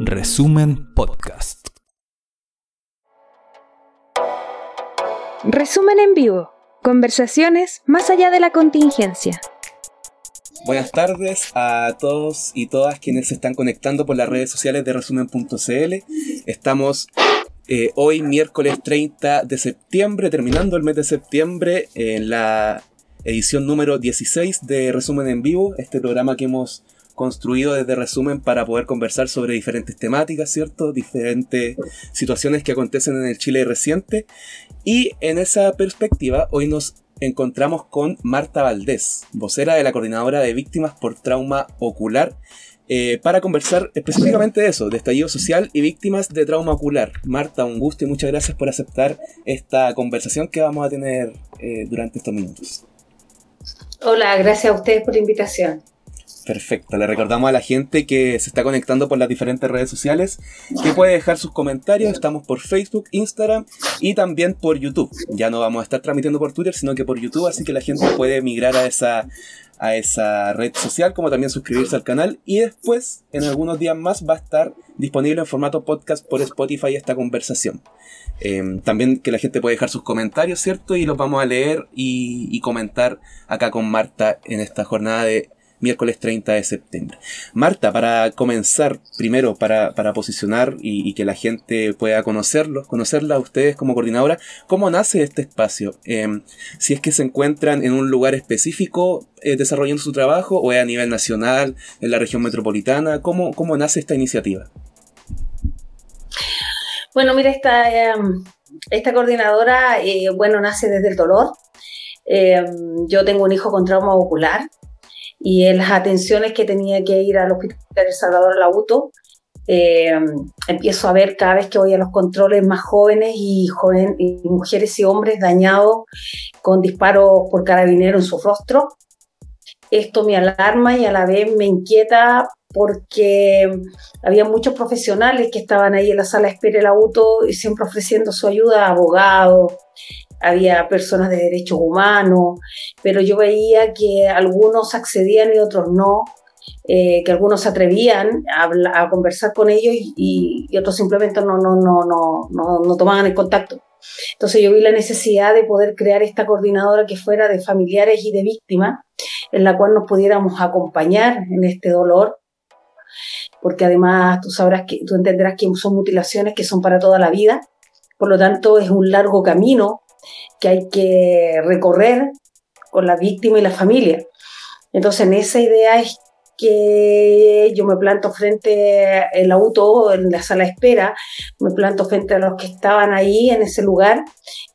Resumen Podcast. Resumen en vivo. Conversaciones más allá de la contingencia. Buenas tardes a todos y todas quienes se están conectando por las redes sociales de resumen.cl. Estamos eh, hoy miércoles 30 de septiembre, terminando el mes de septiembre, en la edición número 16 de Resumen en Vivo, este programa que hemos construido desde Resumen para poder conversar sobre diferentes temáticas, ¿cierto? Diferentes situaciones que acontecen en el Chile reciente. Y en esa perspectiva, hoy nos encontramos con Marta Valdés, vocera de la Coordinadora de Víctimas por Trauma Ocular, eh, para conversar específicamente de eso, de estallido social y víctimas de trauma ocular. Marta, un gusto y muchas gracias por aceptar esta conversación que vamos a tener eh, durante estos minutos. Hola, gracias a ustedes por la invitación. Perfecto, le recordamos a la gente que se está conectando por las diferentes redes sociales que puede dejar sus comentarios. Estamos por Facebook, Instagram y también por YouTube. Ya no vamos a estar transmitiendo por Twitter, sino que por YouTube, así que la gente puede migrar a esa, a esa red social, como también suscribirse al canal. Y después, en algunos días más, va a estar disponible en formato podcast por Spotify esta conversación. Em, también que la gente puede dejar sus comentarios, ¿cierto? Y los vamos a leer y, y comentar acá con Marta en esta jornada de miércoles 30 de septiembre. Marta, para comenzar, primero, para, para posicionar y, que la gente pueda conocerlo, conocerla a ustedes como coordinadora, ¿cómo nace este espacio? Em, si es que se encuentran en un lugar específico eh, desarrollando su trabajo o es a nivel nacional, en la región metropolitana, ¿cómo, cómo nace esta iniciativa? Bueno, mira, esta, em, esta coordinadora, eh, bueno, nace desde el dolor. Em, yo tengo un hijo con trauma ocular y en las atenciones que tenía que ir al Hospital El Salvador Lauto, eh, empiezo a ver cada vez que voy a los controles más jóvenes y, joven, y mujeres y hombres dañados con disparos por carabinero en su rostro. Esto me alarma y a la vez me inquieta porque había muchos profesionales que estaban ahí en la sala de espera del auto y siempre ofreciendo su ayuda, abogados, había personas de derechos humanos, pero yo veía que algunos accedían y otros no, eh, que algunos se atrevían a, conversar con ellos y, otros simplemente no, no, no, no, no, no tomaban el contacto. Entonces yo vi la necesidad de poder crear esta coordinadora que fuera de familiares y de víctimas, en la cual nos pudiéramos acompañar en este dolor, porque además tú sabrás que tú entenderás que son mutilaciones que son para toda la vida, por lo tanto es un largo camino que hay que recorrer con la víctima y la familia. Entonces, en esa idea es que yo me planto frente al auto, en la sala de espera, me planto frente a los que estaban ahí en ese lugar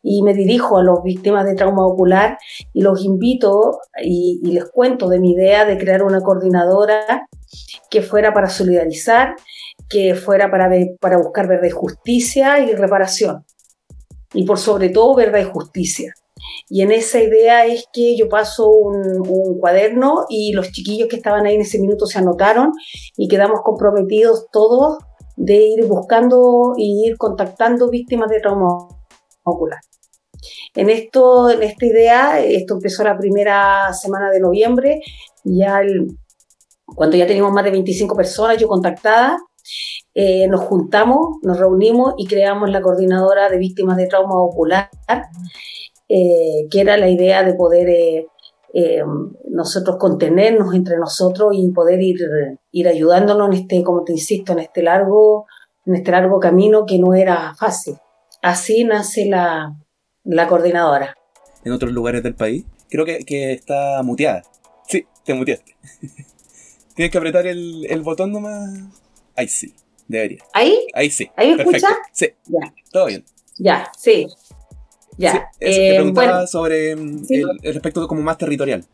y me dirijo a las víctimas de trauma ocular y los invito y, les cuento de mi idea de crear una coordinadora que fuera para solidarizar, que fuera para, para buscar verdad justicia y reparación y por sobre todo verdad y justicia. Y en esa idea es que yo paso un, cuaderno y los chiquillos que estaban ahí en ese minuto se anotaron y quedamos comprometidos todos de ir buscando y ir contactando víctimas de trauma ocular. En, esto, en esta idea, esto empezó la primera semana de noviembre, ya cuando ya teníamos más de 25 personas yo contactada, eh, nos juntamos, nos reunimos y creamos la coordinadora de víctimas de trauma ocular, eh, que era la idea de poder eh, nosotros contenernos entre nosotros y poder ir, ir ayudándonos en este, como te insisto, en este largo, en este largo camino que no era fácil. Así nace la, la coordinadora. ¿En otros lugares del país? Creo que, que está muteada. Sí, te muteaste. Tienes que apretar el, el botón nomás. Ahí sí. Debería. ¿Ahí? Ahí sí. ¿Ahí me escucha? Sí. Ya. Todo bien. Ya, sí. Ya. eso, te eh, preguntaba sobre mm, el, aspecto como más territorial.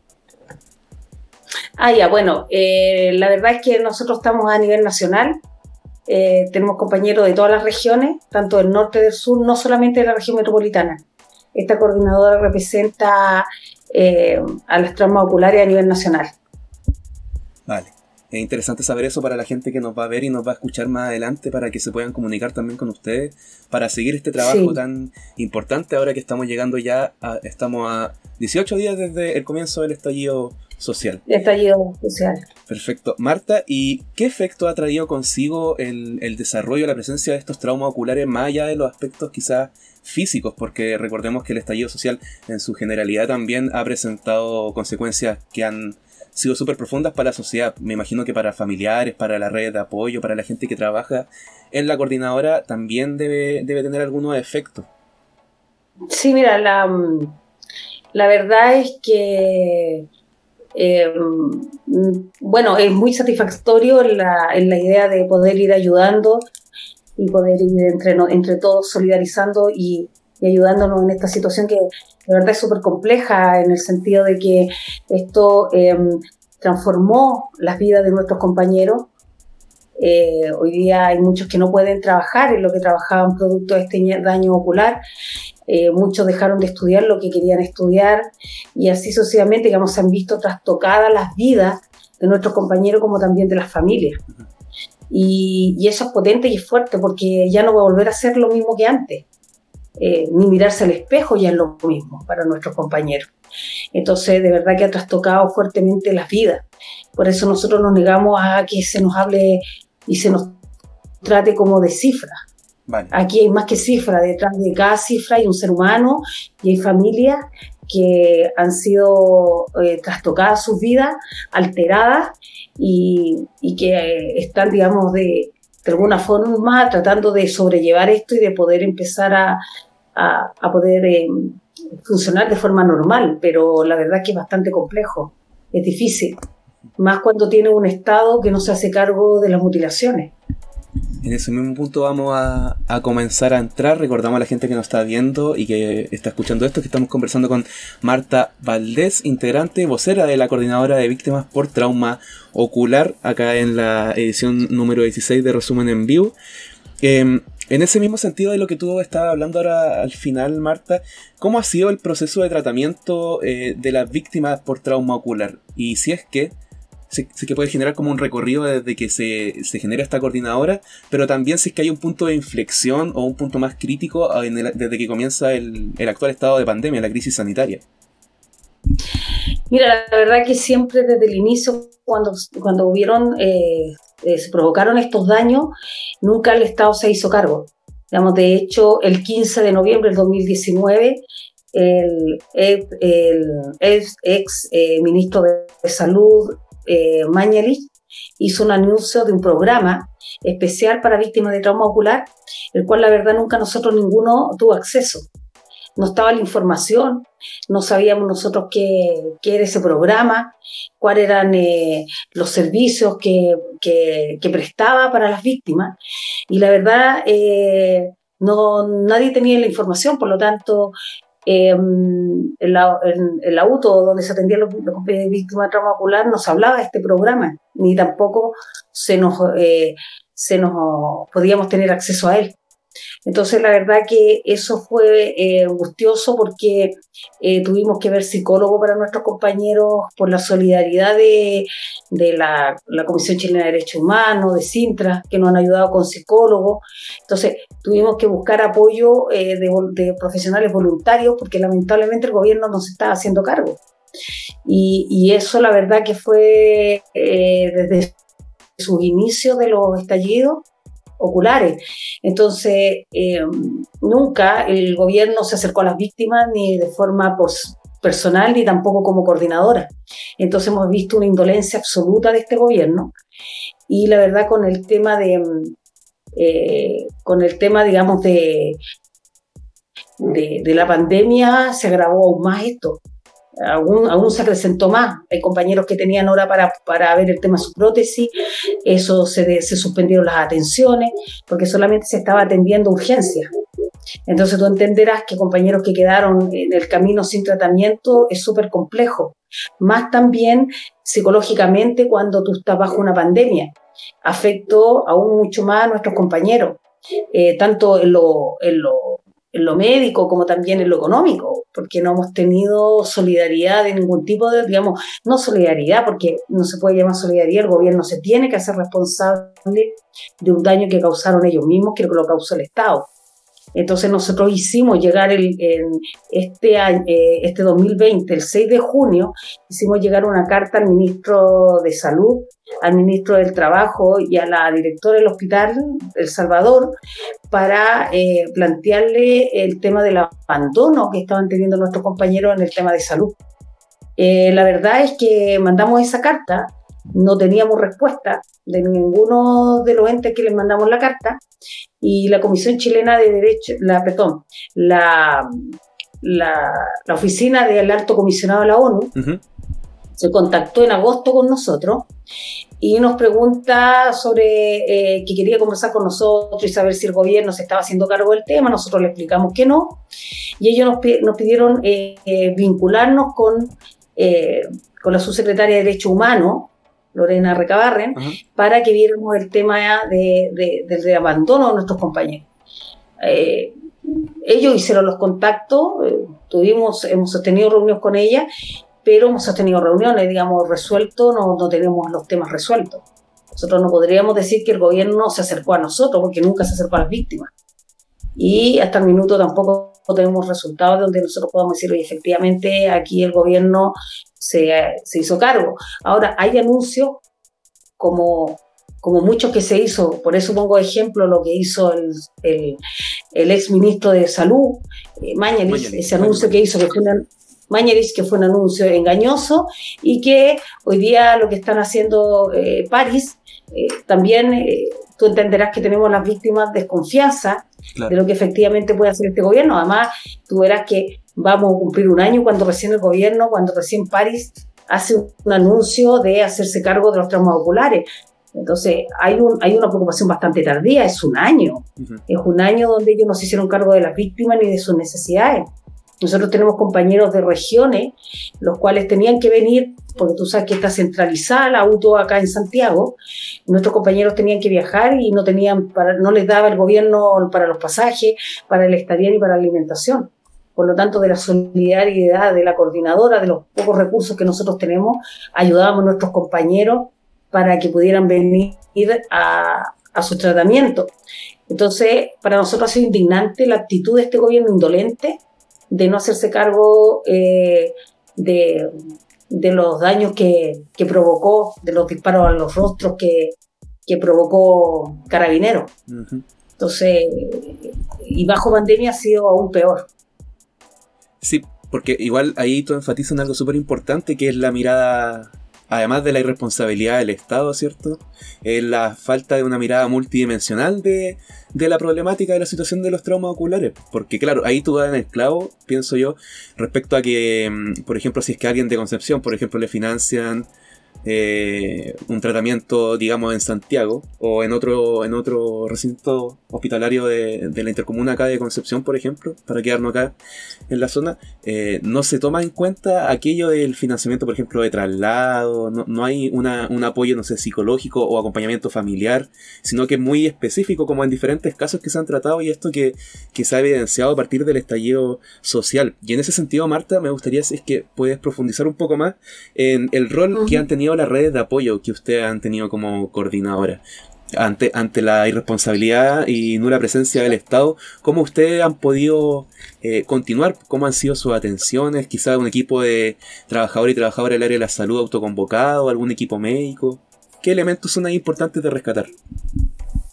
Ah, ya, bueno, eh, la verdad es que nosotros estamos a nivel nacional, eh, tenemos compañeros de todas las regiones, tanto del norte y del sur, no solamente de la región metropolitana. Esta coordinadora representa a las traumas oculares a nivel nacional. Vale. Es interesante saber eso para la gente que nos va a ver y nos va a escuchar más adelante para que se puedan comunicar también con ustedes para seguir este trabajo tan importante ahora que estamos llegando ya, a, estamos a 18 días desde el comienzo del estallido social. Estallido social. Perfecto. Marta, ¿y qué efecto ha traído consigo el, el desarrollo, la presencia de estos traumas oculares más allá de los aspectos quizás físicos? Porque recordemos que el estallido social en su generalidad también ha presentado consecuencias que han sido súper profundas para la sociedad. Me imagino que para familiares, para la red de apoyo, para la gente que trabaja en la coordinadora, también debe, debe tener algunos efectos. Sí, mira, la, mm, la verdad es que, eh, mm, bueno, es muy satisfactorio la, en la idea de poder ir ayudando y poder ir entre, entre todos solidarizando y, y ayudándonos en esta situación que de verdad es súper compleja en el sentido de que esto em, transformó las vidas de nuestros compañeros. Eh, hoy día hay muchos que no pueden trabajar en lo que trabajaban producto de este daño ocular. Eh, muchos dejaron de estudiar lo que querían estudiar y así sucesivamente, digamos, se han visto trastocadas las vidas de nuestros compañeros como también de las familias. Y, y, eso es potente y es fuerte porque ya no va a volver a ser lo mismo que antes. Eh, ni mirarse al espejo ya es lo mismo para nuestros compañeros. Entonces, de verdad que ha trastocado fuertemente las vidas. Por eso nosotros nos negamos a que se nos hable y se nos trate como de cifra. Aquí hay más que cifra, detrás de cada cifra hay un ser humano y hay familias que han sido eh, trastocadas sus vidas, alteradas y, y que están, digamos, de, de alguna forma tratando de sobrellevar esto y de poder empezar a, a, poder eh, funcionar de forma normal, pero la verdad es que es bastante complejo, es difícil, más cuando tiene un Estado que no se hace cargo de las mutilaciones. En ese mismo punto vamos a, comenzar a entrar. Recordamos a la gente que nos está viendo y que está escuchando esto, que estamos conversando con Marta Valdés, integrante, vocera de la Coordinadora de Víctimas por Trauma Ocular, acá en la edición número 16 de Resumen en Vivo. Em, en ese mismo sentido de lo que tú estabas hablando ahora al final, Marta, ¿cómo ha sido el proceso de tratamiento eh, de las víctimas por trauma ocular? Y si es que sí, que puede generar como un recorrido desde que se, genera esta coordinadora, pero también si es que hay un punto de inflexión o un punto más crítico desde que comienza el, actual estado de pandemia, la crisis sanitaria. Mira, la verdad que siempre desde el inicio, cuando, cuando hubieron, eh, eh, se provocaron estos daños, nunca el Estado se hizo cargo. Digamos, de hecho, el 15 de noviembre del 2019, el, ex, eh, ministro de Salud, eh, hizo un anuncio de un programa especial para víctimas de trauma ocular, el cual la verdad nunca nosotros ninguno tuvo acceso. No estaba la información, no sabíamos nosotros qué, era ese programa, cuáles eran eh, los servicios que, prestaba para las víctimas. Y la verdad, eh, no, nadie tenía la información, por lo tanto, en, el auto donde se atendían los, los víctimas de trauma ocular no se hablaba de este programa, ni tampoco se nos, eh, se nos podíamos tener acceso a él. Entonces, la verdad que eso fue eh, angustioso porque eh, tuvimos que ver psicólogo para nuestros compañeros por la solidaridad de, la, Comisión Chilena de Derechos Humanos, de Sintra, que nos han ayudado con psicólogos. Entonces, tuvimos que buscar apoyo eh, de, profesionales voluntarios porque lamentablemente el gobierno no se estaba haciendo cargo. Y, y eso, la verdad que fue desde sus inicios de los estallidos, oculares. Entonces, eh, nunca el gobierno se acercó a las víctimas ni de forma personal ni tampoco como coordinadora. Entonces hemos visto una indolencia absoluta de este gobierno y la verdad con el tema de, eh, con el tema, digamos, de, de, de la pandemia se agravó aún más esto aún, aún se acrecentó más. Hay compañeros que tenían hora para, para ver el tema de su prótesis, eso se, se suspendieron las atenciones, porque solamente se estaba atendiendo urgencias. Entonces tú entenderás que compañeros que quedaron en el camino sin tratamiento es súper complejo. Más también psicológicamente cuando tú estás bajo una pandemia. Afectó aún mucho más a nuestros compañeros, eh, tanto en lo, en lo en lo médico como también en lo económico, porque no hemos tenido solidaridad de ningún tipo de, digamos, no solidaridad, porque no se puede llamar solidaridad, el gobierno se tiene que hacer responsable de un daño que causaron ellos mismos, que lo causó el Estado. Entonces nosotros hicimos llegar el, este, año, eh, este 2020, el 6 de junio, hicimos llegar una carta al ministro de Salud, al ministro del Trabajo y a la directora del Hospital El Salvador para eh, plantearle el tema del abandono que estaban teniendo nuestros compañeros en el tema de salud. Eh, la verdad es que mandamos esa carta, no teníamos respuesta de ninguno de los entes que les mandamos la carta y la Comisión Chilena de Derecho, la, perdón, la, la, oficina del alto comisionado de la ONU se contactó en agosto con nosotros y nos pregunta sobre eh, que quería conversar con nosotros y saber si el gobierno se estaba haciendo cargo del tema. Nosotros le explicamos que no. Y ellos nos, pidieron eh, eh, vincularnos con, con la subsecretaria de Derecho Humano, Lorena Recabarren, para que viéramos el tema de, del abandono de nuestros compañeros. ellos hicieron los contactos, tuvimos, hemos sostenido reuniones con ella pero hemos tenido reuniones, digamos, resuelto, no, no tenemos los temas resueltos. Nosotros no podríamos decir que el gobierno se acercó a nosotros, porque nunca se acercó a las víctimas. Y hasta el minuto tampoco tenemos resultados donde nosotros podamos decir, oye, efectivamente aquí el gobierno se, se hizo cargo. Ahora, hay anuncios como, como muchos que se hizo, por eso pongo ejemplo lo que hizo el, el, el ex ministro de Salud, eh, ese anuncio que hizo que fue una, Mañerich, que fue un anuncio engañoso y que hoy día lo que están haciendo eh, París, eh, también eh, tú entenderás que tenemos las víctimas desconfianza de lo que efectivamente puede hacer este gobierno. Además, tú verás que vamos a cumplir un año cuando recién el gobierno, cuando recién París hace un anuncio de hacerse cargo de los traumas oculares. Entonces, hay, un, hay una preocupación bastante tardía, es un año. Es un año donde ellos no se hicieron cargo de las víctimas ni de sus necesidades. Nosotros tenemos compañeros de regiones, los cuales tenían que venir, porque tú sabes que está centralizada la auto acá en Santiago, nuestros compañeros tenían que viajar y no tenían, para, no les daba el gobierno para los pasajes, para el estadía ni para la alimentación. Por lo tanto, de la solidaridad de la coordinadora, de los pocos recursos que nosotros tenemos, ayudábamos a nuestros compañeros para que pudieran venir a, a su tratamiento. Entonces, para nosotros ha sido indignante la actitud de este gobierno indolente, de no hacerse cargo eh, de, los daños que, provocó, de los disparos a los rostros que, provocó Carabinero. Entonces, y bajo pandemia ha sido aún peor. Sí, porque igual ahí tú enfatizas en algo súper importante que es la mirada además de la irresponsabilidad del Estado, ¿cierto? Es la falta de una mirada multidimensional de, la problemática de la situación de los traumas oculares. Porque claro, ahí tú das en el clavo, pienso yo, respecto a que, mm, por ejemplo, si es que alguien de Concepción, por ejemplo, le financian eh, un tratamiento, digamos, en Santiago o en otro, en otro recinto hospitalario de, la intercomuna acá de Concepción, por ejemplo, para quedarnos acá en la zona, eh, no se toma en cuenta aquello del financiamiento, por ejemplo, de traslado, no, hay una, un apoyo, no sé, psicológico o acompañamiento familiar, sino que es muy específico, como en diferentes casos que se han tratado y esto que, que se ha evidenciado a partir del estallido social. Y en ese sentido, Marta, me gustaría si es que puedes profundizar un poco más en el rol que han tenido las redes de apoyo que ustedes han tenido como coordinadora? Ante, ante la irresponsabilidad y nula presencia del Estado, ¿cómo ustedes han podido eh, continuar? ¿Cómo han sido sus atenciones? Quizá un equipo de trabajadores y trabajadoras del área de la salud autoconvocado, algún equipo médico. ¿Qué elementos son ahí importantes de rescatar?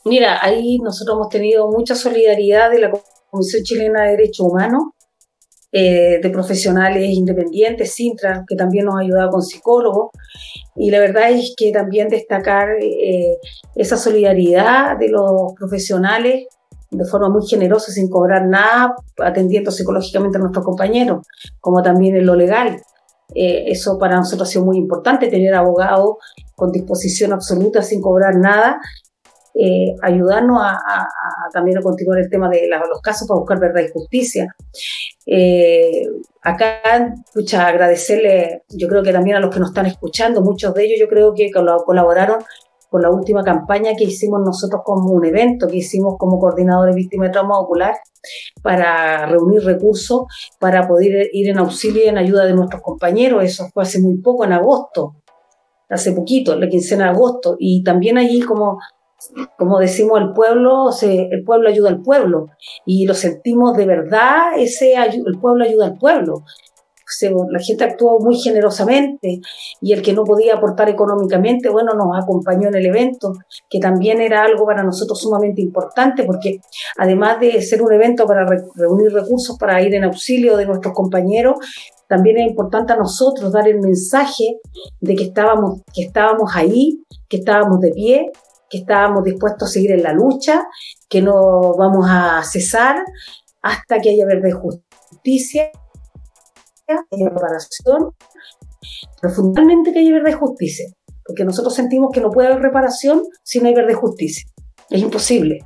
Mira, ahí nosotros hemos tenido mucha solidaridad de la Comisión Chilena de Derechos Humanos, eh, de profesionales independientes, Sintra, que también nos ha ayudado con psicólogos. Y la verdad es que también destacar eh, esa solidaridad de los profesionales de forma muy generosa, sin cobrar nada, atendiendo psicológicamente a nuestros compañeros, como también en lo legal. Eh, eso para nosotros ha sido muy importante, tener abogados con disposición absoluta, sin cobrar nada, eh, ayudarnos a, también a continuar el tema de los casos para buscar verdad y justicia. Eh, acá, pucha, agradecerle, yo creo que también a los que nos están escuchando, muchos de ellos yo creo que colaboraron con la última campaña que hicimos nosotros como un evento que hicimos como coordinadores víctimas de trauma ocular para reunir recursos para poder ir en auxilio y en ayuda de nuestros compañeros. Eso fue hace muy poco, en agosto, hace poquito, la quincena de agosto. Y también allí como como decimos el pueblo, el pueblo ayuda al pueblo y lo sentimos de verdad, ese el pueblo ayuda al pueblo. La gente actuó muy generosamente y el que no podía aportar económicamente, bueno, nos acompañó en el evento, que también era algo para nosotros sumamente importante, porque además de ser un evento para reunir recursos para ir en auxilio de nuestros compañeros, también es importante a nosotros dar el mensaje de que estábamos, que estábamos ahí, que estábamos de pie, que estábamos dispuestos a seguir en la lucha, que no vamos a cesar hasta que haya verde justicia reparación, pero que haya verdad y justicia, porque nosotros sentimos que no puede haber reparación si no hay verdad y justicia. Es imposible.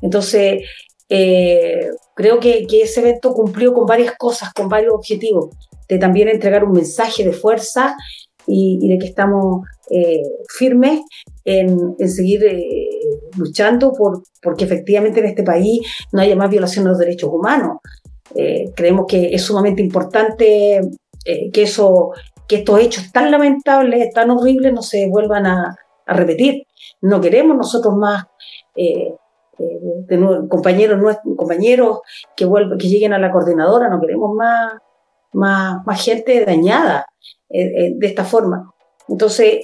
Entonces, eh, creo que, ese evento cumplió con varias cosas, con varios objetivos, de también entregar un mensaje de fuerza y, de que estamos eh, firmes en, seguir eh, luchando por porque efectivamente en este país no haya más violación de los derechos humanos. Eh, creemos que es sumamente importante que, eso, que estos hechos tan lamentables, tan horribles, no se vuelvan a, repetir. No queremos nosotros más compañeros, compañeros que, vuelvan, que lleguen a la coordinadora, no queremos más, más, más gente dañada de esta forma. Entonces,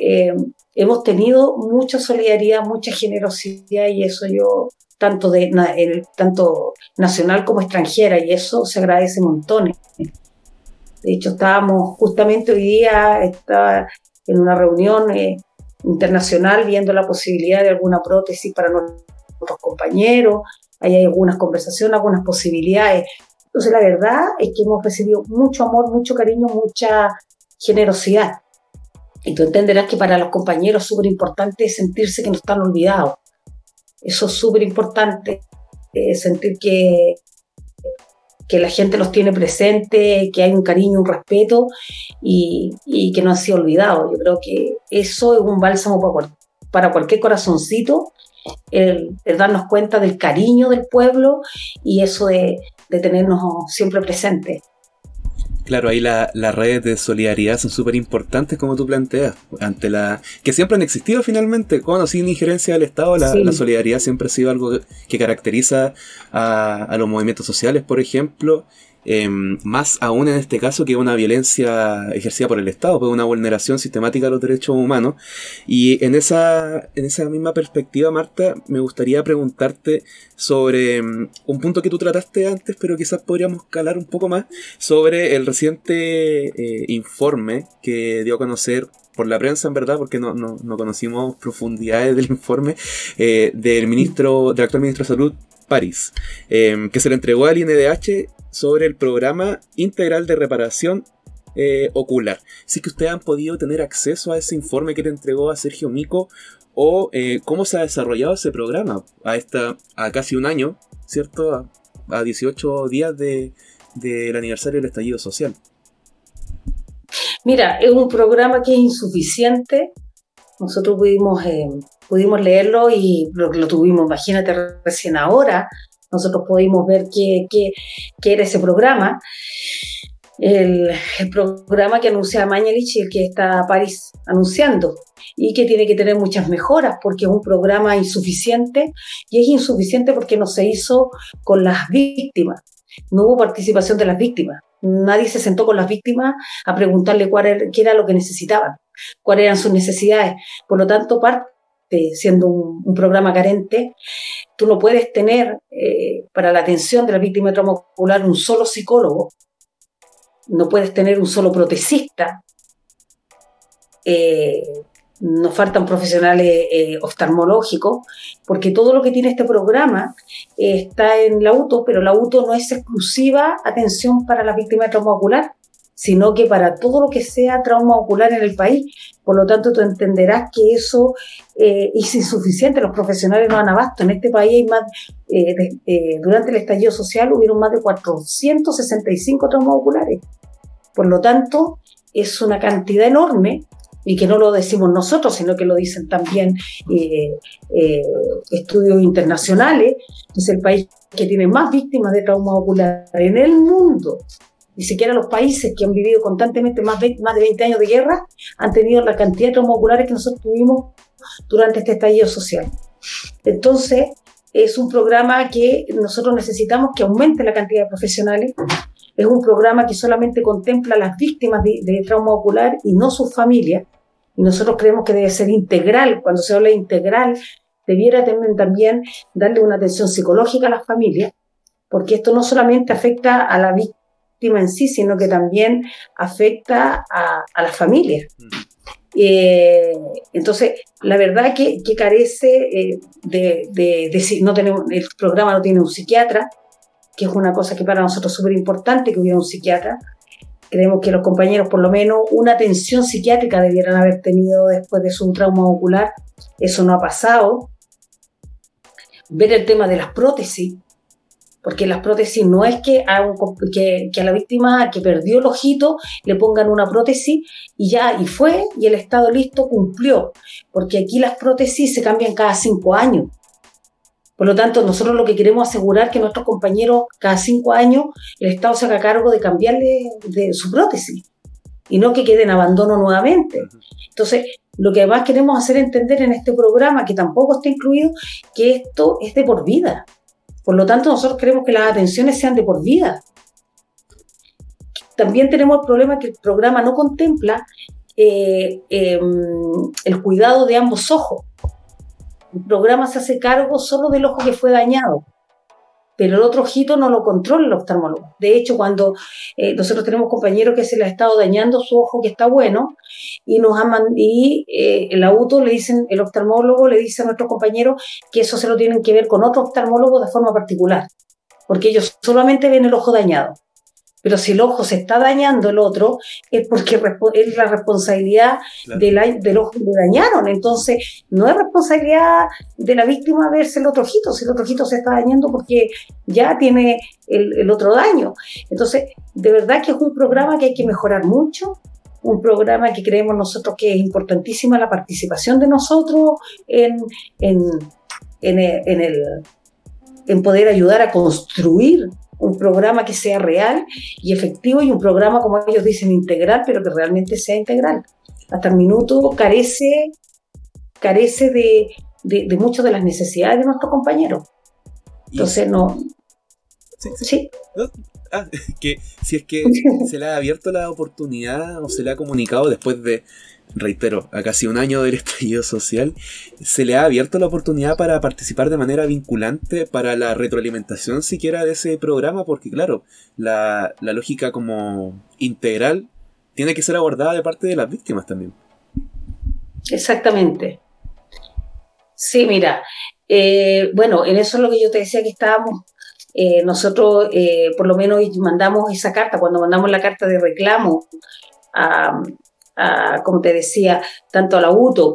hemos tenido mucha solidaridad, mucha generosidad y eso yo tanto, de, tanto nacional como extranjera, y eso se agradece montones. De hecho, estábamos justamente hoy día estaba en una reunión eh, internacional viendo la posibilidad de alguna prótesis para nuestros compañeros, hay algunas conversaciones, algunas posibilidades. Entonces, la verdad es que hemos recibido mucho amor, mucho cariño, mucha generosidad. Y tú entenderás que para los compañeros es súper importante sentirse que no están olvidados. Eso es súper importante, eh, sentir que, que la gente los tiene presente, que hay un cariño, un respeto y, que no han sido olvidados. Yo creo que eso es un bálsamo para, para cualquier corazoncito, el, darnos cuenta del cariño del pueblo y eso de, de tenernos siempre presentes. Claro, ahí las redes de solidaridad son súper importantes, como tú planteas, ante la que siempre han existido finalmente, con o sin injerencia del Estado, la, solidaridad siempre ha sido algo que caracteriza a, a los movimientos sociales, por ejemplo, Em, más aún en este caso que una violencia ejercida por el Estado, pues una vulneración sistemática de los derechos humanos. Y en esa, en esa misma perspectiva, Marta, me gustaría preguntarte sobre em, un punto que tú trataste antes, pero quizás podríamos calar un poco más, sobre el reciente eh, informe que dio a conocer por la prensa, en verdad, porque no, no, conocimos profundidades del informe eh, del ministro, del actual ministro de Salud, París, em, que se le entregó al INDH sobre el programa integral de reparación eh, ocular. Si que ustedes han podido tener acceso a ese informe que le entregó a Sergio Mico o eh, cómo se ha desarrollado ese programa a, esta, a casi un año, ¿cierto? A, 18 días del aniversario del estallido social. Mira, es un programa que es insuficiente. Nosotros pudimos, eh, pudimos leerlo y lo, lo tuvimos, imagínate, recién ahora, nosotros pudimos ver qué, qué, era ese programa. El, programa que anuncia Mañalich y el que está París anunciando y que tiene que tener muchas mejoras porque es un programa insuficiente y es insuficiente porque no se hizo con las víctimas. No hubo participación de las víctimas. Nadie se sentó con las víctimas a preguntarle cuál era, qué era lo que necesitaban, cuáles eran sus necesidades. Por lo tanto, parte siendo un, programa carente, tú no puedes tener eh, para la atención de la víctima de ocular un solo psicólogo, no puedes tener un solo protecista, eh, nos faltan profesionales eh, oftalmológicos, porque todo lo que tiene este programa está en la UTO, pero la UTO no es exclusiva atención para la víctima de ocular, sino que para todo lo que sea trauma ocular en el país. Por lo tanto, tú entenderás que eso eh, es insuficiente, los profesionales no han abasto. En este país hay más, eh, eh, durante el estallido social hubieron más de 465 traumas oculares. Por lo tanto, es una cantidad enorme y que no lo decimos nosotros, sino que lo dicen también eh, eh, estudios internacionales, es el país que tiene más víctimas de trauma ocular en el mundo. Ni siquiera los países que han vivido constantemente más de, más de 20 años de guerra han tenido la cantidad de traumas oculares que nosotros tuvimos durante este estallido social. Entonces, es un programa que nosotros necesitamos que aumente la cantidad de profesionales. Es un programa que solamente contempla a las víctimas de, trauma ocular y no sus familias. Y nosotros creemos que debe ser integral. Cuando se habla de integral, debiera también darle una atención psicológica a las familias, porque esto no solamente afecta a la víctima en sí, sino que también afecta a, a las familias. Eh, entonces, la verdad que, que carece eh, de, de, no tenemos, el programa no tiene un psiquiatra, que es una cosa que para nosotros es súper importante que hubiera un psiquiatra. Creemos que los compañeros por lo menos una atención psiquiátrica debieran haber tenido después de su trauma ocular. Eso no ha pasado. Ver el tema de las prótesis, porque las prótesis no es que a, que, a la víctima que perdió el ojito le pongan una prótesis y ya, y fue, y el Estado listo cumplió, porque aquí las prótesis se cambian cada cinco años. Por lo tanto, nosotros lo que queremos asegurar que nuestros compañeros cada cinco años el Estado se haga cargo de cambiarle de su prótesis y no que quede en abandono nuevamente. Entonces, lo que además queremos hacer entender en este programa, que tampoco está incluido, que esto es de por vida. Por lo tanto, nosotros queremos que las atenciones sean de por vida. También tenemos el problema que el programa no contempla eh, em, el cuidado de ambos ojos. El programa se hace cargo solo del ojo que fue dañado pero el otro ojito no lo controla el oftalmólogo. De hecho, cuando eh, nosotros tenemos compañeros que se le ha estado dañando su ojo que está bueno y nos y eh, el auto le dicen, el oftalmólogo le dice a nuestros compañeros que eso se lo tienen que ver con otro oftalmólogo de forma particular, porque ellos solamente ven el ojo dañado. Pero si el ojo se está dañando el otro, es porque es la responsabilidad del ojo que le dañaron. Entonces, no es responsabilidad de la víctima verse el otro ojito, si el otro ojito se está dañando porque ya tiene el, otro daño. Entonces, de verdad que es un programa que hay que mejorar mucho, un programa que creemos nosotros que es importantísima la participación de nosotros en, en, en, el, en poder ayudar a construir un programa que sea real y efectivo y un programa, como ellos dicen, integral, pero que realmente sea integral. Hasta el minuto carece, carece de, de, muchas de las necesidades de nuestros compañeros. Entonces, no. Sí. Ah, que si es que se le ha abierto la oportunidad o se le ha comunicado después de reitero, a casi un año del estallido social, se le ha abierto la oportunidad para participar de manera vinculante para la retroalimentación siquiera de ese programa, porque claro, la, lógica como integral tiene que ser abordada de parte de las víctimas también. Exactamente. Sí, mira, eh, bueno, en eso es lo que yo te decía que estábamos, eh, nosotros eh, por lo menos mandamos esa carta, cuando mandamos la carta de reclamo a, como te decía, tanto a la UTO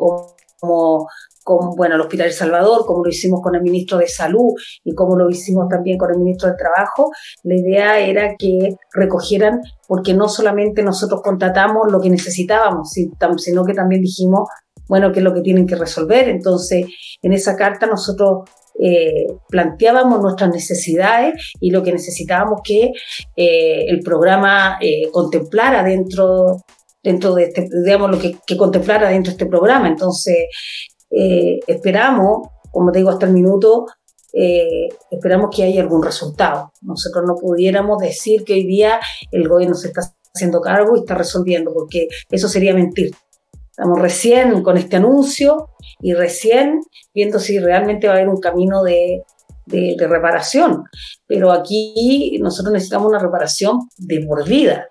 como, como bueno, al Hospital El Salvador, como lo hicimos con el ministro de Salud y como lo hicimos también con el ministro de Trabajo, la idea era que recogieran, porque no solamente nosotros contratamos lo que necesitábamos, sino que también dijimos, bueno, qué es lo que tienen que resolver. Entonces, en esa carta nosotros eh, planteábamos nuestras necesidades y lo que necesitábamos que eh, el programa eh, contemplara dentro dentro de este, digamos, lo que, contemplara dentro de este programa. Entonces, eh, esperamos, como te digo, hasta el minuto, eh, esperamos que haya algún resultado. Nosotros no pudiéramos decir que hoy día el gobierno se está haciendo cargo y está resolviendo, porque eso sería mentir. Estamos recién con este anuncio y recién viendo si realmente va a haber un camino de, de, de reparación. Pero aquí nosotros necesitamos una reparación de por vida.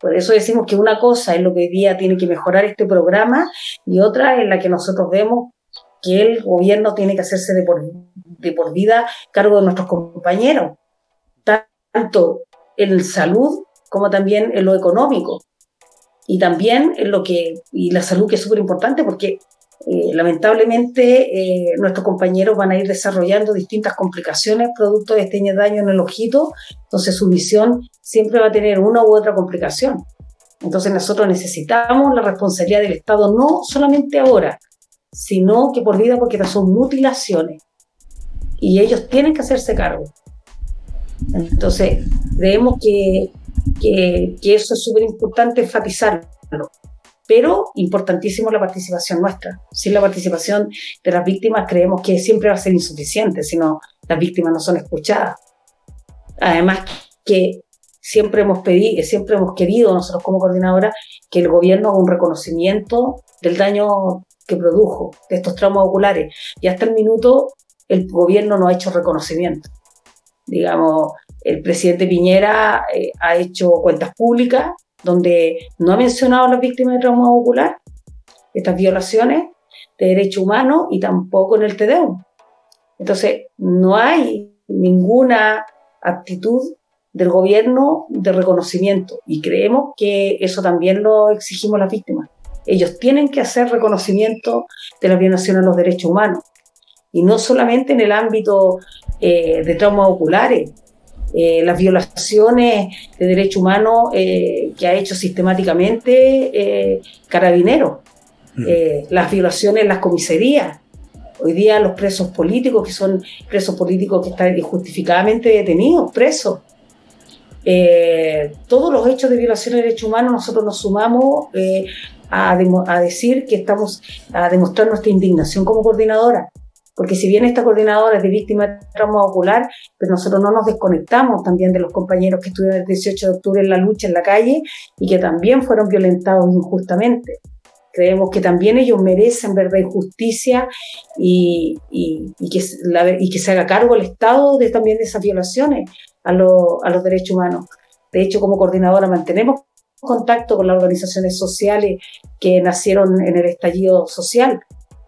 Por eso decimos que una cosa es lo que hoy día tiene que mejorar este programa y otra es la que nosotros vemos que el gobierno tiene que hacerse de por, de por vida cargo de nuestros compañeros, tanto en salud como también en lo económico. Y también en lo que, y la salud que es súper importante porque eh, lamentablemente eh, nuestros compañeros van a ir desarrollando distintas complicaciones producto de este daño en el ojito, entonces su visión siempre va a tener una u otra complicación. Entonces nosotros necesitamos la responsabilidad del Estado, no solamente ahora, sino que por vida, porque estas son mutilaciones. Y ellos tienen que hacerse cargo. Entonces, creemos que, que, que eso es súper importante enfatizarlo. Pero importantísimo la participación nuestra. Sin la participación de las víctimas creemos que siempre va a ser insuficiente, sino las víctimas no son escuchadas. Además que siempre hemos pedido, siempre hemos querido nosotros como coordinadora que el gobierno haga un reconocimiento del daño que produjo de estos traumas oculares. Y hasta el minuto el gobierno no ha hecho reconocimiento. Digamos, el presidente Piñera eh, ha hecho cuentas públicas donde no ha mencionado a las víctimas de trauma ocular, estas violaciones de derechos humanos y tampoco en el TDU. Entonces, no hay ninguna actitud del gobierno de reconocimiento y creemos que eso también lo exigimos las víctimas. Ellos tienen que hacer reconocimiento de la violación a los derechos humanos y no solamente en el ámbito eh, de traumas oculares, eh, las violaciones de derechos humanos eh, que ha hecho sistemáticamente Carabineros, mm. las violaciones en las comisarías. Hoy día los presos políticos, que son presos políticos que están injustificadamente detenidos, presos, eh, todos los hechos de violación de derechos humanos nosotros nos sumamos eh, a, a, decir que estamos a demostrar nuestra indignación como coordinadora. Porque si bien esta coordinadora es de víctimas de trauma ocular, pero nosotros no nos desconectamos también de los compañeros que estuvieron el 18 de octubre en la lucha en la calle y que también fueron violentados injustamente. Creemos que también ellos merecen verdad y justicia y, y, y, que, la, y que se haga cargo el Estado de también de esas violaciones a, a los derechos humanos. De hecho, como coordinadora mantenemos contacto con las organizaciones sociales que nacieron en el estallido social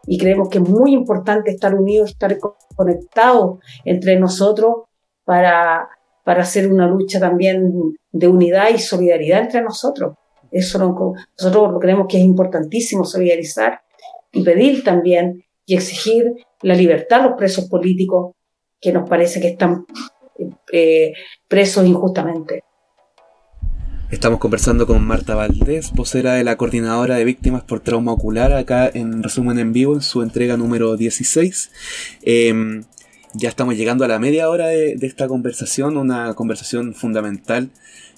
y creemos que es muy importante estar unidos, estar conectados entre nosotros para, para hacer una lucha también de unidad y solidaridad entre nosotros. Eso nosotros creemos que es importantísimo solidarizar y pedir también y exigir la libertad a los presos políticos que nos parece que están eh, presos injustamente. Estamos conversando con Marta Valdés, vocera de la Coordinadora de Víctimas por Trauma Ocular, acá en resumen en vivo, en su entrega número 16. Em, ya estamos llegando a la media hora de, esta conversación, una conversación fundamental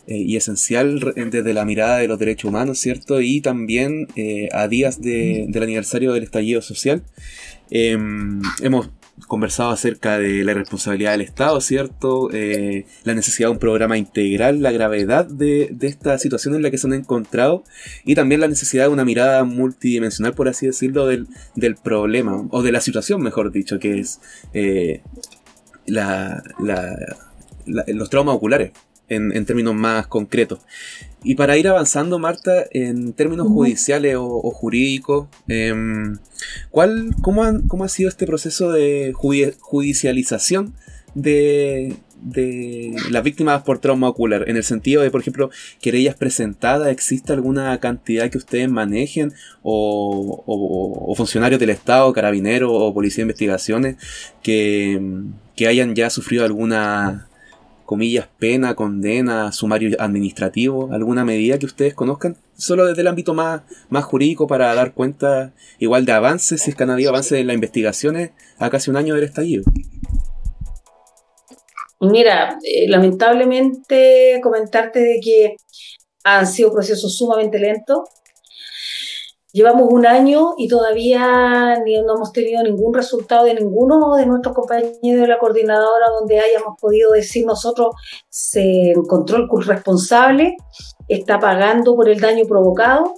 eh, y esencial desde la mirada de los derechos humanos, ¿cierto? Y también eh, a días del aniversario del estallido social. Em, hemos conversado acerca de la responsabilidad del Estado, ¿cierto? Eh, la necesidad de un programa integral, la gravedad de, esta situación en la que se han encontrado y también la necesidad de una mirada multidimensional, por así decirlo, del, problema, o de la situación, mejor dicho, que es eh, los traumas oculares en, términos más concretos. Y para ir avanzando, Marta, en términos judiciales o, jurídicos, em, ¿cuál, cómo, ha sido este proceso de judicialización de, las víctimas por trauma ocular? En el sentido de, por ejemplo, querellas presentadas, ¿existe alguna cantidad que ustedes manejen? O, o funcionarios del Estado, carabineros o policía de investigaciones que, que hayan ya sufrido alguna comillas, pena, condena, sumario administrativo, alguna medida que ustedes conozcan, solo desde el ámbito más, más jurídico para dar cuenta igual de avances, si es que han habido avances en las investigaciones a casi un año del estallido. Mira, eh, lamentablemente comentarte de que han sido procesos sumamente lentos, Llevamos un año y todavía no hemos tenido ningún resultado de ninguno de nuestros compañeros de la coordinadora donde hayamos podido decir nosotros se encontró el responsable, está pagando por el daño provocado.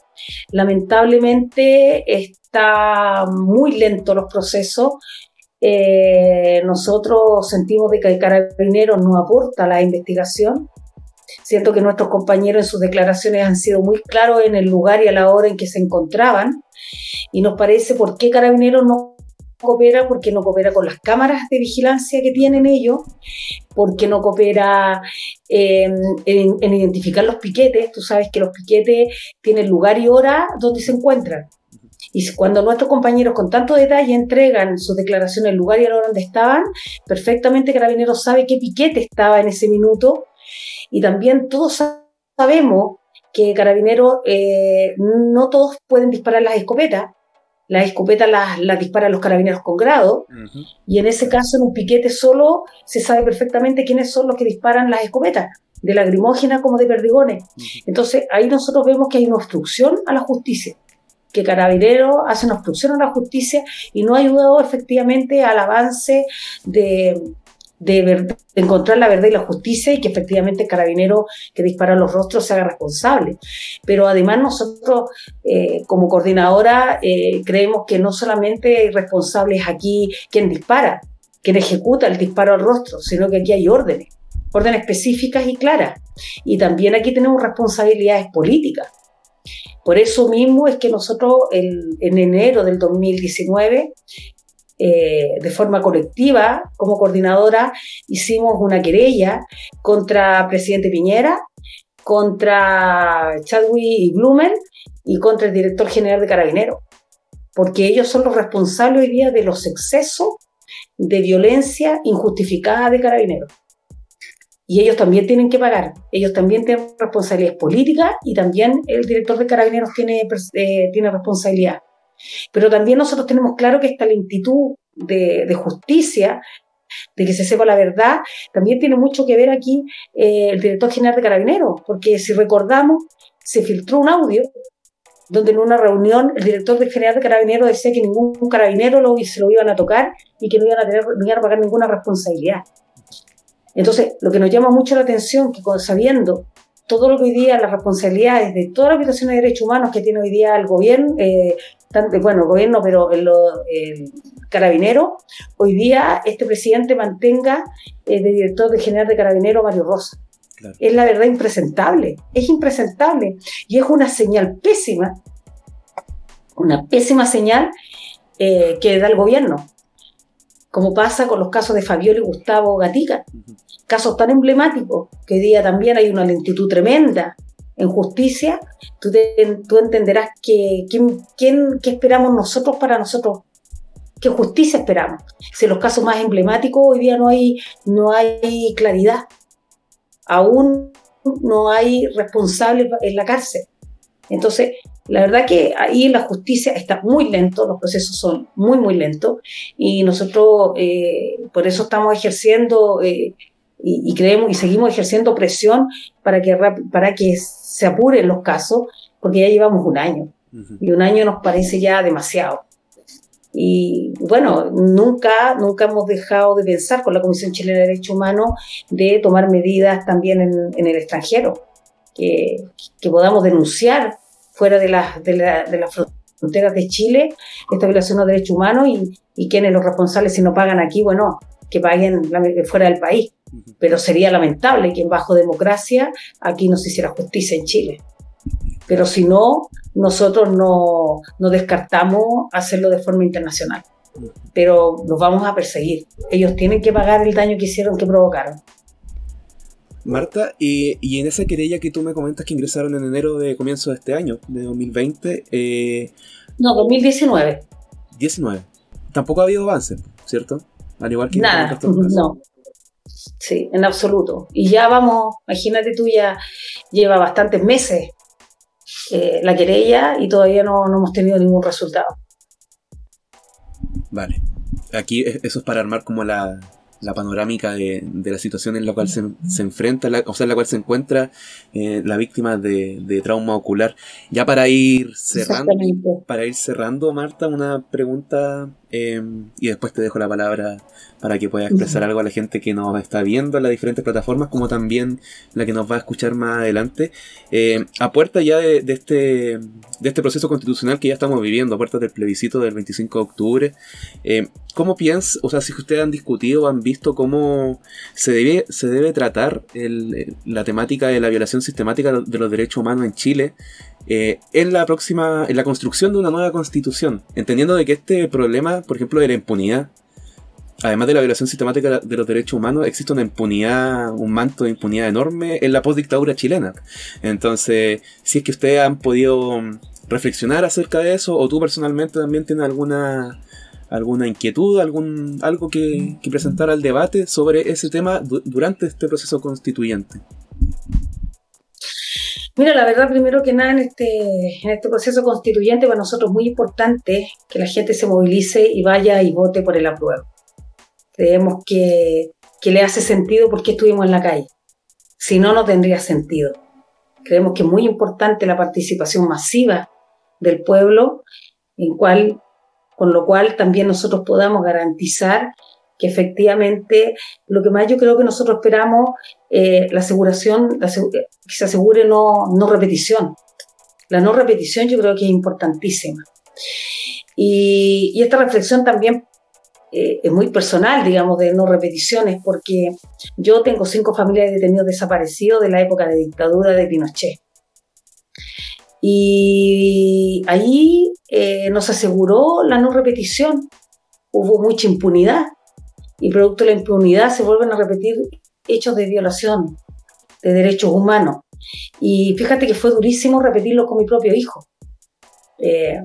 Lamentablemente está muy lento los procesos. Eh, nosotros sentimos de que el carabinero no aporta la investigación. Siento que nuestros compañeros en sus declaraciones han sido muy claros en el lugar y a la hora en que se encontraban y nos parece por qué Carabineros no coopera, porque no coopera con las cámaras de vigilancia que tienen ellos, porque no coopera en, en, identificar los piquetes. Tú sabes que los piquetes tienen lugar y hora donde se encuentran. Y cuando nuestros compañeros con tanto detalle entregan sus declaraciones, el lugar y la hora donde estaban, perfectamente Carabineros sabe qué piquete estaba en ese minuto y también todos sabemos que carabineros, eh, no todos pueden disparar las escopetas, las escopetas las, disparan los carabineros con grado, y en ese caso en un piquete solo se sabe perfectamente quiénes son los que disparan las escopetas, de lagrimógena como de perdigones. Entonces ahí nosotros vemos que hay una obstrucción a la justicia que Carabineros hace una obstrucción a la justicia y no ha ayudado efectivamente al avance de, de, encontrar la verdad y la justicia y que efectivamente el carabinero que dispara los rostros se haga responsable. Pero además nosotros eh, como coordinadora eh, creemos que no solamente hay responsables aquí quien dispara, quien ejecuta el disparo al rostro, sino que aquí hay órdenes, órdenes específicas y claras. Y también aquí tenemos responsabilidades políticas. Por eso mismo es que nosotros en enero del 2019 eh, de forma colectiva, como coordinadora, hicimos una querella contra presidente Piñera, contra Chadwick y Blumen y contra el director general de Carabineros, porque ellos son los responsables hoy día de los excesos de violencia injustificada de Carabineros. Y ellos también tienen que pagar, ellos también tienen responsabilidades políticas y también el director de Carabineros tiene, eh, tiene responsabilidad. Pero también nosotros tenemos claro que esta lentitud de, justicia, de que se sepa la verdad, también tiene mucho que ver aquí eh, el director general de Carabineros, porque si recordamos, se filtró un audio donde en una reunión el director general de Carabineros decía que ningún carabinero lo, se lo iban a tocar y que no iban a, tener, no iban a pagar ninguna responsabilidad. Entonces, lo que nos llama mucho la atención, que sabiendo todo lo que hoy día, las responsabilidades de todas las violaciones de derechos humanos que tiene hoy día el gobierno, eh, bueno, el gobierno, pero el, el, carabinero, hoy día este presidente mantenga eh, director de general de carabinero Mario Rosa. Es la verdad impresentable, es impresentable y es una señal pésima, una pésima señal eh, que da el gobierno, como pasa con los casos de Fabiola y Gustavo Gatica. Casos tan emblemáticos que hoy día también hay una lentitud tremenda en justicia, tú, entenderás que, quién, qué esperamos nosotros para nosotros, qué justicia esperamos. Si en los casos más emblemáticos hoy día no hay, no hay claridad, aún no hay responsable en la cárcel. Entonces, la verdad que ahí la justicia está muy lento, los procesos son muy, muy lentos y nosotros eh, por eso estamos ejerciendo eh, y, creemos y seguimos ejerciendo presión para que, para que se apuren los casos, porque ya llevamos un año y un año nos parece ya demasiado. Y bueno, nunca, nunca hemos dejado de pensar con la Comisión Chilena de Derechos Humanos de tomar medidas también en, en el extranjero, que, que, podamos denunciar fuera de, las de, la, de las fronteras de Chile esta violación de los derechos humanos y, y quienes los responsables si no pagan aquí, bueno, que paguen fuera del país. Pero sería lamentable que en bajo democracia aquí no se hiciera justicia en Chile. Pero si no, nosotros no, no descartamos hacerlo de forma internacional. Pero los vamos a perseguir. Ellos tienen que pagar el daño que hicieron, que provocaron. Marta, y, y, en esa querella que tú me comentas que ingresaron en enero de comienzo de este año, de 2020. Eh, no, 2019. 19. Tampoco ha habido avance, ¿cierto? Al igual que Nada, no. Sí, en absoluto. Y ya vamos, imagínate tú, ya lleva bastantes meses eh, la querella y todavía no, no hemos tenido ningún resultado. Vale. Aquí eso es para armar como la, la panorámica de, de, la situación en la cual se, se enfrenta, o sea, en la cual se encuentra eh, la víctima de, de, trauma ocular. Ya para ir cerrando, para ir cerrando, Marta, una pregunta eh, y después te dejo la palabra para que puedas expresar algo a la gente que nos está viendo en las diferentes plataformas, como también la que nos va a escuchar más adelante. Eh, a puerta ya de, de, este, de este proceso constitucional que ya estamos viviendo, a puertas del plebiscito del 25 de octubre, eh, ¿cómo piensas, o sea, si ustedes han discutido o han visto cómo se debe, se debe tratar el, la temática de la violación sistemática de los derechos humanos en Chile? Eh, en la próxima, en la construcción de una nueva constitución, entendiendo de que este problema, por ejemplo, de la impunidad, además de la violación sistemática de los derechos humanos, existe una impunidad, un manto de impunidad enorme en la postdictadura chilena. Entonces, si es que ustedes han podido reflexionar acerca de eso, o tú personalmente también tienes alguna alguna inquietud, algún algo que, que presentar al debate sobre ese tema durante este proceso constituyente. Mira, la verdad, primero que nada, en este, en este proceso constituyente, para nosotros es muy importante que la gente se movilice y vaya y vote por el apruebo. Creemos que, que le hace sentido porque estuvimos en la calle. Si no, no tendría sentido. Creemos que es muy importante la participación masiva del pueblo, en cual, con lo cual también nosotros podamos garantizar que efectivamente lo que más yo creo que nosotros esperamos, eh, la aseguración, que se asegure no, no repetición. La no repetición yo creo que es importantísima. Y, y esta reflexión también eh, es muy personal, digamos, de no repeticiones, porque yo tengo cinco familias de detenidos desaparecidos de la época de dictadura de Pinochet. Y ahí eh, nos aseguró la no repetición. Hubo mucha impunidad y producto de la impunidad se vuelven a repetir hechos de violación de derechos humanos. Y fíjate que fue durísimo repetirlo con mi propio hijo. Eh,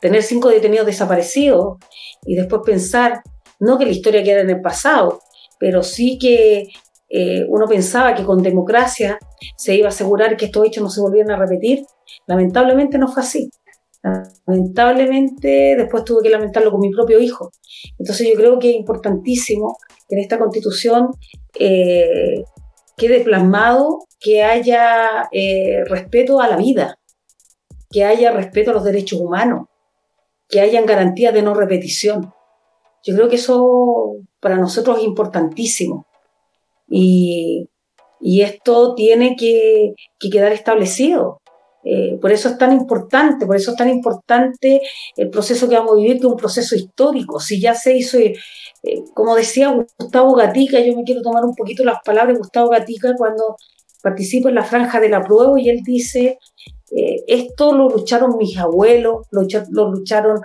tener cinco detenidos desaparecidos y después pensar, no que la historia queda en el pasado, pero sí que eh, uno pensaba que con democracia se iba a asegurar que estos hechos no se volvieran a repetir. Lamentablemente no fue así. Lamentablemente después tuve que lamentarlo con mi propio hijo. Entonces yo creo que es importantísimo que en esta constitución eh, quede plasmado que haya eh, respeto a la vida, que haya respeto a los derechos humanos, que hayan garantías de no repetición. Yo creo que eso para nosotros es importantísimo. Y, esto tiene que, quedar establecido. Eh, por eso es tan importante, por eso es tan importante el proceso que vamos a vivir, que es un proceso histórico. Si ya se hizo, eh, como decía Gustavo Gatica, yo me quiero tomar un poquito las palabras de Gustavo Gatica cuando participa en la franja del apruebo y él dice, eh, esto lo lucharon mis abuelos, lo, lucharon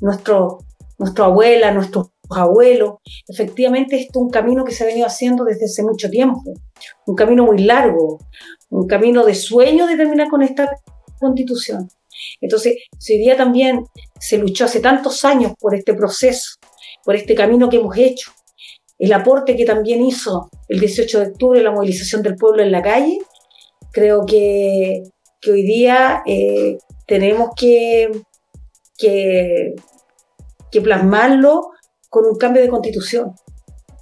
nuestro, nuestra abuela, nuestros abuelos. Efectivamente, esto es un camino que se ha venido haciendo desde hace mucho tiempo, un camino muy largo, un camino de sueño de terminar con esta constitución. Entonces, si hoy día también se luchó hace tantos años por este proceso, por este camino que hemos hecho, el aporte que también hizo el 18 de octubre la movilización del pueblo en la calle, creo que que hoy día eh, tenemos que, que, plasmarlo con un cambio de constitución.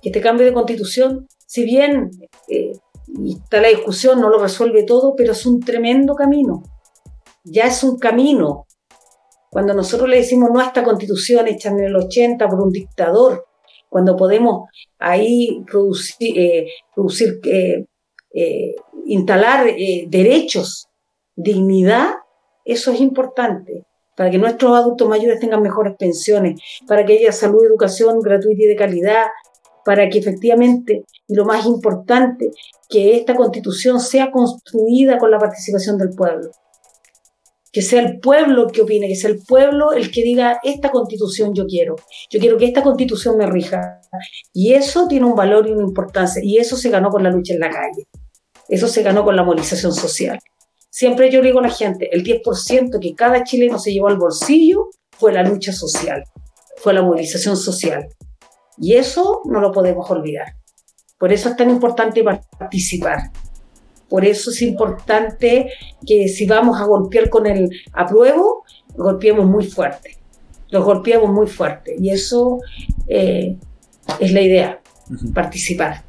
Este cambio de constitución, si bien eh, está la discusión, no lo resuelve todo, pero es un tremendo camino. Ya es un camino. Cuando nosotros le decimos no a esta constitución hecha en el 80 por un dictador, cuando podemos ahí producir, eh, producir instalar derechos dignidad, eso es importante para que nuestros adultos mayores tengan mejores pensiones, para que haya salud y educación gratuita y de calidad, para que efectivamente, y lo más importante, que esta constitución sea construida con la participación del pueblo. Que sea el pueblo que opine, que sea el pueblo el que diga, esta constitución yo quiero, yo quiero que esta constitución me rija. Y eso tiene un valor y una importancia, y eso se ganó con la lucha en la calle, eso se ganó con la movilización social. Siempre yo digo a la gente, el 10% que cada chileno se llevó al bolsillo fue la lucha social, fue la movilización social. Y eso no lo podemos olvidar. Por eso es tan importante participar. Por eso es importante que si vamos a golpear con el apruebo, golpeemos muy fuerte. Los golpeamos muy fuerte. Y eso eh, es la idea, participar.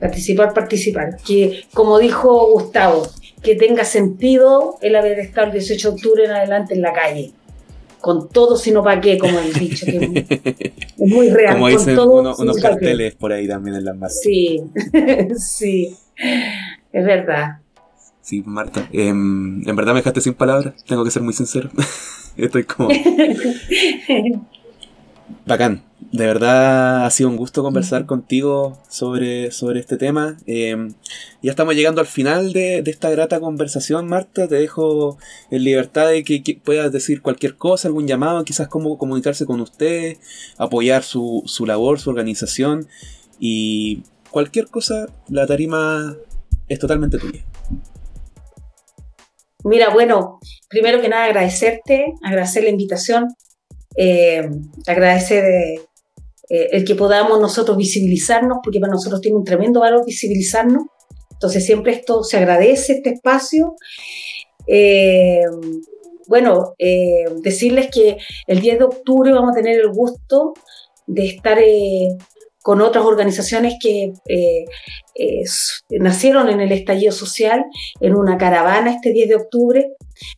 Participar, participar. Que como dijo Gustavo, que tenga sentido el haber estado el 18 de octubre en adelante en la calle. Con todo, sino para qué, como el dicho. Que es muy real. Como dicen unos carteles por ahí también en las marcas. Sí, sí, es verdad. Sí, Marta. Em, en verdad me dejaste sin palabras, tengo que ser muy sincero. Estoy como... Bacán. De verdad ha sido un gusto conversar contigo sobre, sobre este tema. Em, ya estamos llegando al final de, esta grata conversación, Marta. Te dejo en libertad de que, puedas decir cualquier cosa, algún llamado, quizás cómo comunicarse con usted, apoyar su, su labor, su organización y cualquier cosa, la tarima es totalmente tuya. Mira, bueno, primero que nada agradecerte, agradecer la invitación eh, agradecer eh, el que podamos nosotros visibilizarnos, porque para nosotros tiene un tremendo valor visibilizarnos, Entonces siempre esto se agradece, este espacio. Eh, bueno, eh, decirles que el 10 de octubre vamos a tener el gusto de estar con otras organizaciones que nacieron en el estallido social, en una caravana este 10 de octubre.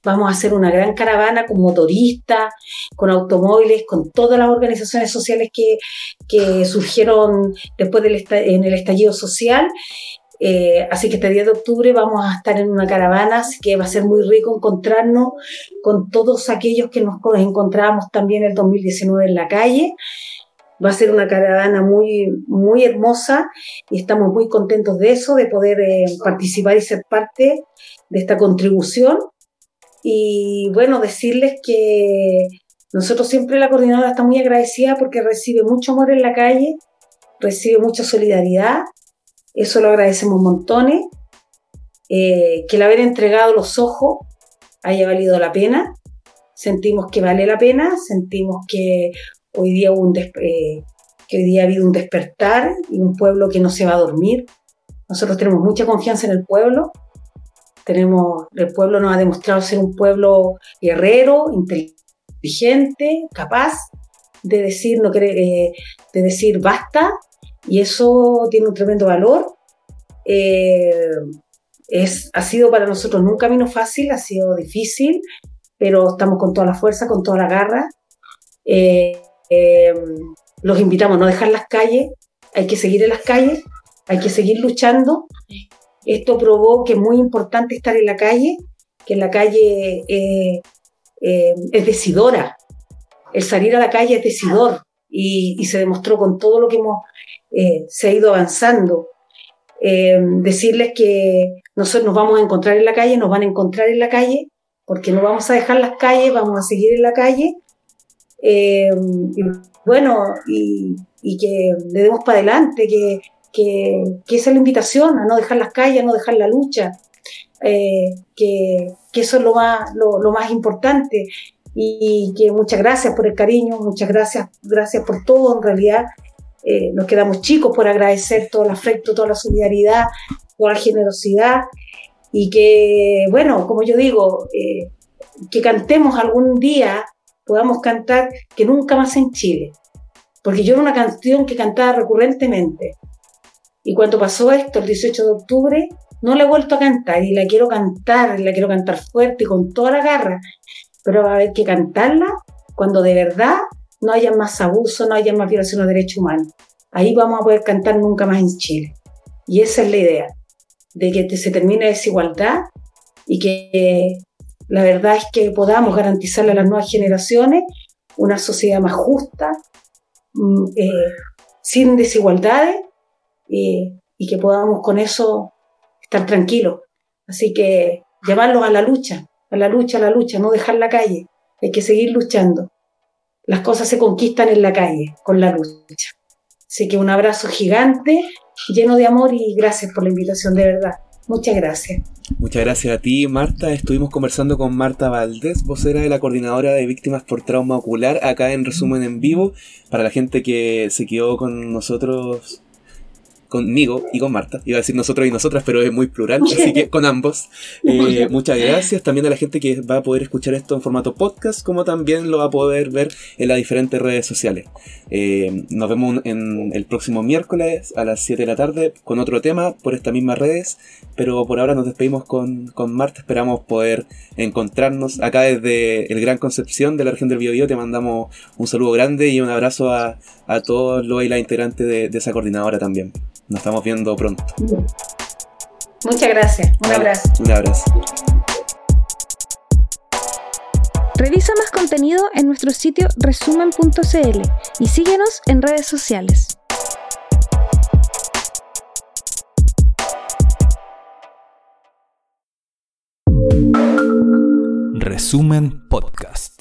Vamos a hacer una gran caravana con motoristas, con automóviles, con todas las organizaciones sociales que, que surgieron después del en el estallido social eh, así que este día de octubre vamos a estar en una caravana, así que va a ser muy rico encontrarnos con todos aquellos que nos encontrábamos también el 2019 en la calle. Va a ser una caravana muy, muy hermosa y estamos muy contentos de eso, de poder eh, participar y ser parte de esta contribución. Y bueno, decirles que nosotros siempre la coordinadora está muy agradecida porque recibe mucho amor en la calle, recibe mucha solidaridad eso lo agradecemos montones. Eh, que el haber entregado los ojos haya valido la pena. Sentimos que vale la pena, sentimos que hoy día, un eh, que hoy día ha habido un despertar y un pueblo que no se va a dormir. Nosotros tenemos mucha confianza en el pueblo. Tenemos, el pueblo nos ha demostrado ser un pueblo guerrero, inteligente, capaz de decir, no, eh, de decir basta y eso tiene un tremendo valor. Eh, es, ha sido para nosotros no un camino fácil, ha sido difícil, pero estamos con toda la fuerza, con toda la garra. Eh, eh, los invitamos a no dejar las calles, hay que seguir en las calles, hay que seguir luchando. Esto probó que es muy importante estar en la calle, que en la calle es decidora. El salir a la calle es decidor y, y se demostró con todo lo que hemos eh, se ha ido avanzando. Eh, decirles que nosotros nos vamos a encontrar en la calle, nos van a encontrar en la calle, porque no vamos a dejar las calles, vamos a seguir en la calle. Eh, y bueno, y, que le demos para adelante, que, que, esa es la invitación, a no dejar las calles, a no dejar la lucha, que, que, eso es lo más, lo, lo más importante. Y que muchas gracias por el cariño, muchas gracias, gracias por todo en realidad eh, nos quedamos chicos por agradecer todo el afecto, toda la solidaridad, toda la generosidad. Y que, bueno, como yo digo, eh, que cantemos algún día, podamos cantar que nunca más en Chile. Porque yo era una canción que cantaba recurrentemente. Y cuando pasó esto, el 18 de octubre, no la he vuelto a cantar y la quiero cantar, la quiero cantar fuerte y con toda la garra. Pero va a haber que cantarla cuando de verdad no haya más abuso, no haya más violación de derechos humanos. Ahí vamos a poder cantar nunca más en Chile. Y esa es la idea, de que se termine la desigualdad y que la verdad es que podamos garantizarle a las nuevas generaciones una sociedad más justa, mm, eh, sin desigualdades y que podamos con eso estar tranquilos. Así que llevarlos a la lucha, a la lucha, a la lucha, no dejar la calle. Hay que seguir luchando las cosas se conquistan en la calle, con la lucha. Así que un abrazo gigante, lleno de amor y gracias por la invitación, de verdad. Muchas gracias. Muchas gracias a ti, Marta. Estuvimos conversando con Marta Valdés, vocera de la Coordinadora de Víctimas por Trauma Ocular, acá en resumen en vivo, para la gente que se quedó con nosotros conmigo y con Marta. Iba a decir nosotros y nosotras, pero es muy plural, así que con ambos. Eh, muchas gracias también a la gente que va a poder escuchar esto en formato podcast, como también lo va a poder ver en las diferentes redes sociales. Eh, nos vemos en el próximo miércoles a las 7 de la tarde con otro tema por estas mismas redes, pero por ahora nos despedimos con, con Marta. Esperamos poder encontrarnos acá desde el Gran Concepción de la región del Biobío. Te mandamos un saludo grande y un abrazo a, a todos los y las integrantes de, de esa coordinadora también. Nos estamos viendo pronto. Muchas gracias. Un abrazo. Un abrazo. Revisa más contenido en nuestro sitio resumen.cl y síguenos en redes sociales. Resumen Podcast.